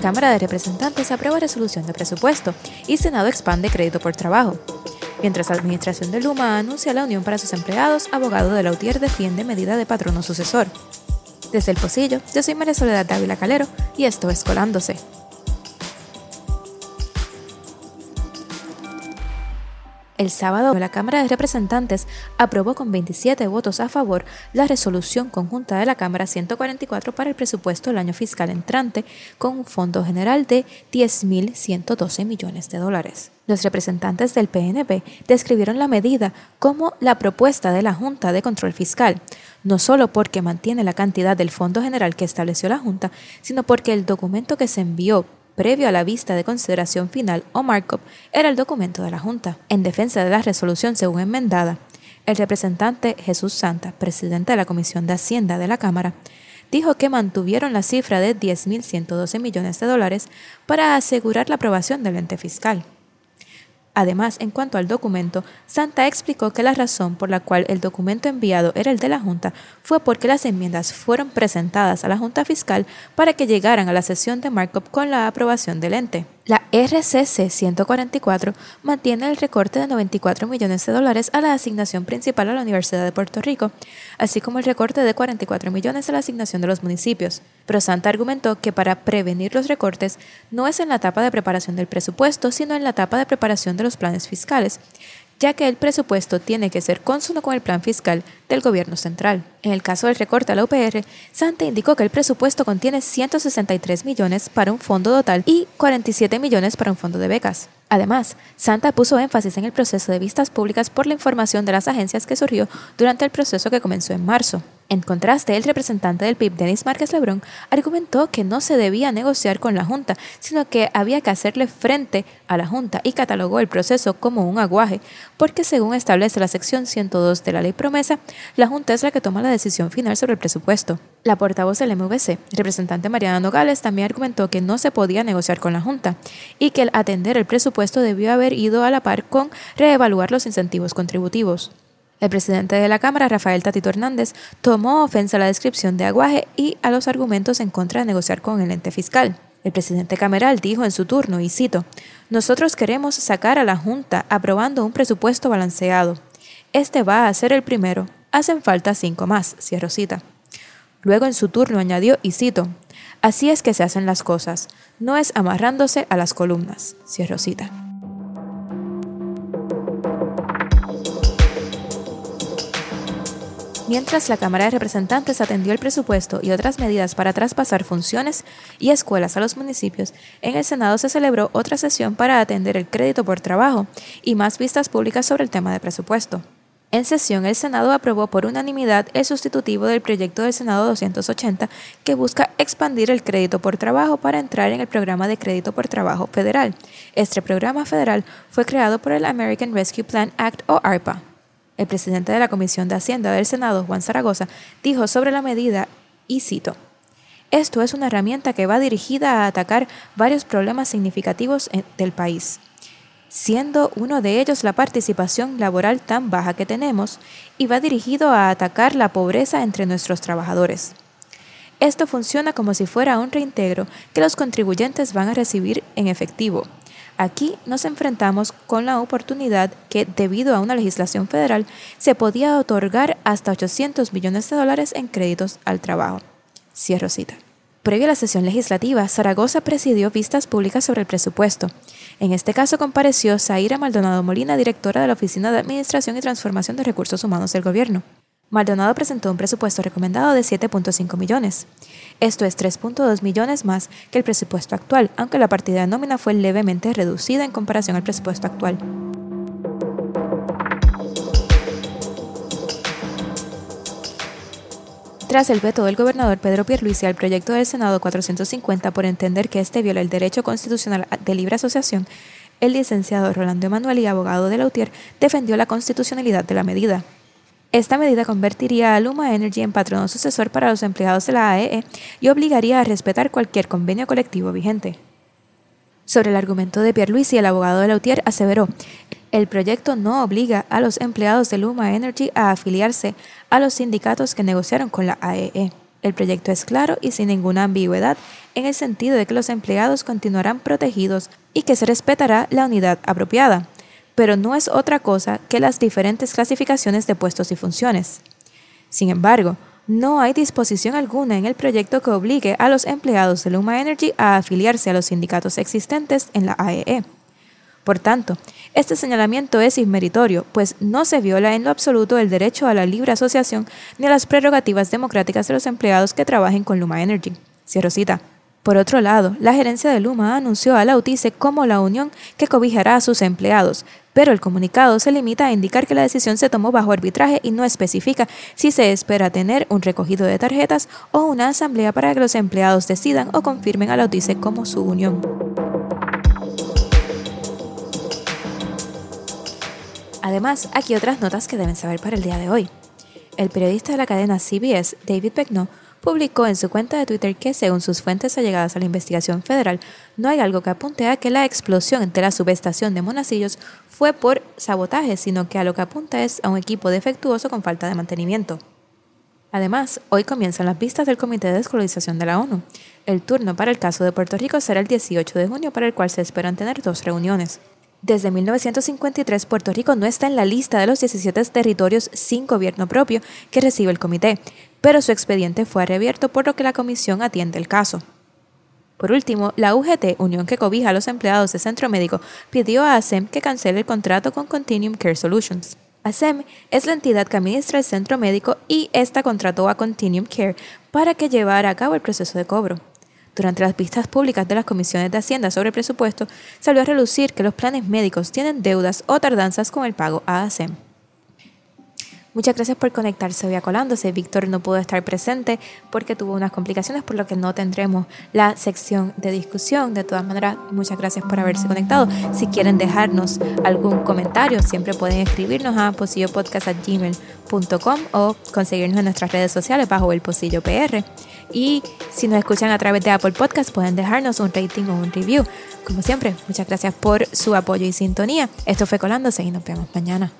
Cámara de Representantes aprueba resolución de presupuesto y Senado expande crédito por trabajo. Mientras administración de Luma anuncia la unión para sus empleados, abogado de Lautier defiende medida de patrono sucesor. Desde el Pocillo, yo soy María Soledad Dávila Calero y esto es Colándose. El sábado, la Cámara de Representantes aprobó con 27 votos a favor la resolución conjunta de la Cámara 144 para el presupuesto del año fiscal entrante, con un fondo general de 10.112 millones de dólares. Los representantes del PNP describieron la medida como la propuesta de la Junta de Control Fiscal, no solo porque mantiene la cantidad del fondo general que estableció la Junta, sino porque el documento que se envió previo a la vista de consideración final o markup era el documento de la Junta. En defensa de la resolución según enmendada, el representante Jesús Santa, presidente de la Comisión de Hacienda de la Cámara, dijo que mantuvieron la cifra de 10.112 millones de dólares para asegurar la aprobación del ente fiscal. Además, en cuanto al documento, Santa explicó que la razón por la cual el documento enviado era el de la Junta fue porque las enmiendas fueron presentadas a la Junta Fiscal para que llegaran a la sesión de markup con la aprobación del ente. La RCC 144 mantiene el recorte de 94 millones de dólares a la asignación principal a la Universidad de Puerto Rico, así como el recorte de 44 millones a la asignación de los municipios. Pero Santa argumentó que para prevenir los recortes no es en la etapa de preparación del presupuesto, sino en la etapa de preparación de los planes fiscales, ya que el presupuesto tiene que ser consono con el plan fiscal del gobierno central. En el caso del recorte a la UPR, Santa indicó que el presupuesto contiene 163 millones para un fondo total y 47 millones para un fondo de becas. Además, Santa puso énfasis en el proceso de vistas públicas por la información de las agencias que surgió durante el proceso que comenzó en marzo. En contraste, el representante del PIB, Denis Márquez Lebrón, argumentó que no se debía negociar con la Junta, sino que había que hacerle frente a la Junta y catalogó el proceso como un aguaje, porque según establece la sección 102 de la ley promesa, la Junta es la que toma la decisión final sobre el presupuesto. La portavoz del MVC, representante Mariana Nogales, también argumentó que no se podía negociar con la Junta y que el atender el presupuesto debió haber ido a la par con reevaluar los incentivos contributivos. El presidente de la Cámara, Rafael Tatito Hernández, tomó ofensa a la descripción de aguaje y a los argumentos en contra de negociar con el ente fiscal. El presidente Cameral dijo en su turno, y cito, Nosotros queremos sacar a la Junta aprobando un presupuesto balanceado. Este va a ser el primero. Hacen falta cinco más, cierro cita. Luego en su turno añadió, y cito, Así es que se hacen las cosas, no es amarrándose a las columnas, cierro cita. Mientras la Cámara de Representantes atendió el presupuesto y otras medidas para traspasar funciones y escuelas a los municipios, en el Senado se celebró otra sesión para atender el crédito por trabajo y más vistas públicas sobre el tema de presupuesto. En sesión, el Senado aprobó por unanimidad el sustitutivo del proyecto del Senado 280 que busca expandir el crédito por trabajo para entrar en el programa de crédito por trabajo federal. Este programa federal fue creado por el American Rescue Plan Act o ARPA. El presidente de la Comisión de Hacienda del Senado, Juan Zaragoza, dijo sobre la medida, y cito, esto es una herramienta que va dirigida a atacar varios problemas significativos del país, siendo uno de ellos la participación laboral tan baja que tenemos, y va dirigido a atacar la pobreza entre nuestros trabajadores. Esto funciona como si fuera un reintegro que los contribuyentes van a recibir en efectivo, Aquí nos enfrentamos con la oportunidad que, debido a una legislación federal, se podía otorgar hasta 800 millones de dólares en créditos al trabajo. Cierro cita. Previo a la sesión legislativa, Zaragoza presidió vistas públicas sobre el presupuesto. En este caso compareció Zaira Maldonado Molina, directora de la Oficina de Administración y Transformación de Recursos Humanos del Gobierno. Maldonado presentó un presupuesto recomendado de 7.5 millones. Esto es 3.2 millones más que el presupuesto actual, aunque la partida de nómina fue levemente reducida en comparación al presupuesto actual. Tras el veto del gobernador Pedro Pierluisi al proyecto del Senado 450 por entender que este viola el derecho constitucional de libre asociación, el licenciado Rolando Emanuel y abogado de Lautier defendió la constitucionalidad de la medida. Esta medida convertiría a Luma Energy en patrono sucesor para los empleados de la AEE y obligaría a respetar cualquier convenio colectivo vigente. Sobre el argumento de Pierluisi, el abogado de Lautier aseveró, el proyecto no obliga a los empleados de Luma Energy a afiliarse a los sindicatos que negociaron con la AEE. E. El proyecto es claro y sin ninguna ambigüedad en el sentido de que los empleados continuarán protegidos y que se respetará la unidad apropiada, pero no es otra cosa que las diferentes clasificaciones de puestos y funciones. Sin embargo, no hay disposición alguna en el proyecto que obligue a los empleados de Luma Energy a afiliarse a los sindicatos existentes en la AEE. E. Por tanto, este señalamiento es inmeritorio, pues no se viola en lo absoluto el derecho a la libre asociación ni a las prerrogativas democráticas de los empleados que trabajen con Luma Energy. Cierro cita. Por otro lado, la gerencia de Luma anunció a la UTICE como la unión que cobijará a sus empleados, pero el comunicado se limita a indicar que la decisión se tomó bajo arbitraje y no especifica si se espera tener un recogido de tarjetas o una asamblea para que los empleados decidan o confirmen a la UTICE como su unión. Además, aquí otras notas que deben saber para el día de hoy. El periodista de la cadena CBS, David Pecknow, publicó en su cuenta de Twitter que, según sus fuentes allegadas a la investigación federal, no hay algo que apunte a que la explosión de la subestación de Monacillos fue por sabotaje, sino que a lo que apunta es a un equipo defectuoso con falta de mantenimiento. Además, hoy comienzan las vistas del Comité de Descolonización de la ONU. El turno para el caso de Puerto Rico será el 18 de junio, para el cual se esperan tener dos reuniones. Desde 1953, Puerto Rico no está en la lista de los 17 territorios sin gobierno propio que recibe el comité, pero su expediente fue reabierto por lo que la comisión atiende el caso. Por último, la UGT, unión que cobija a los empleados de Centro Médico, pidió a ASEM que cancele el contrato con Continuum Care Solutions. ASEM es la entidad que administra el centro médico y esta contrató a Continuum Care para que llevara a cabo el proceso de cobro. Durante las vistas públicas de las comisiones de Hacienda sobre presupuesto, salió a relucir que los planes médicos tienen deudas o tardanzas con el pago a ASEM. Muchas gracias por conectarse hoy a Colándose. Víctor no pudo estar presente porque tuvo unas complicaciones, por lo que no tendremos la sección de discusión. De todas maneras, muchas gracias por haberse conectado. Si quieren dejarnos algún comentario, siempre pueden escribirnos a posillopodcast.gmail.com o conseguirnos en nuestras redes sociales bajo el Posillo PR. Y si nos escuchan a través de Apple Podcast, pueden dejarnos un rating o un review. Como siempre, muchas gracias por su apoyo y sintonía. Esto fue Colándose y nos vemos mañana.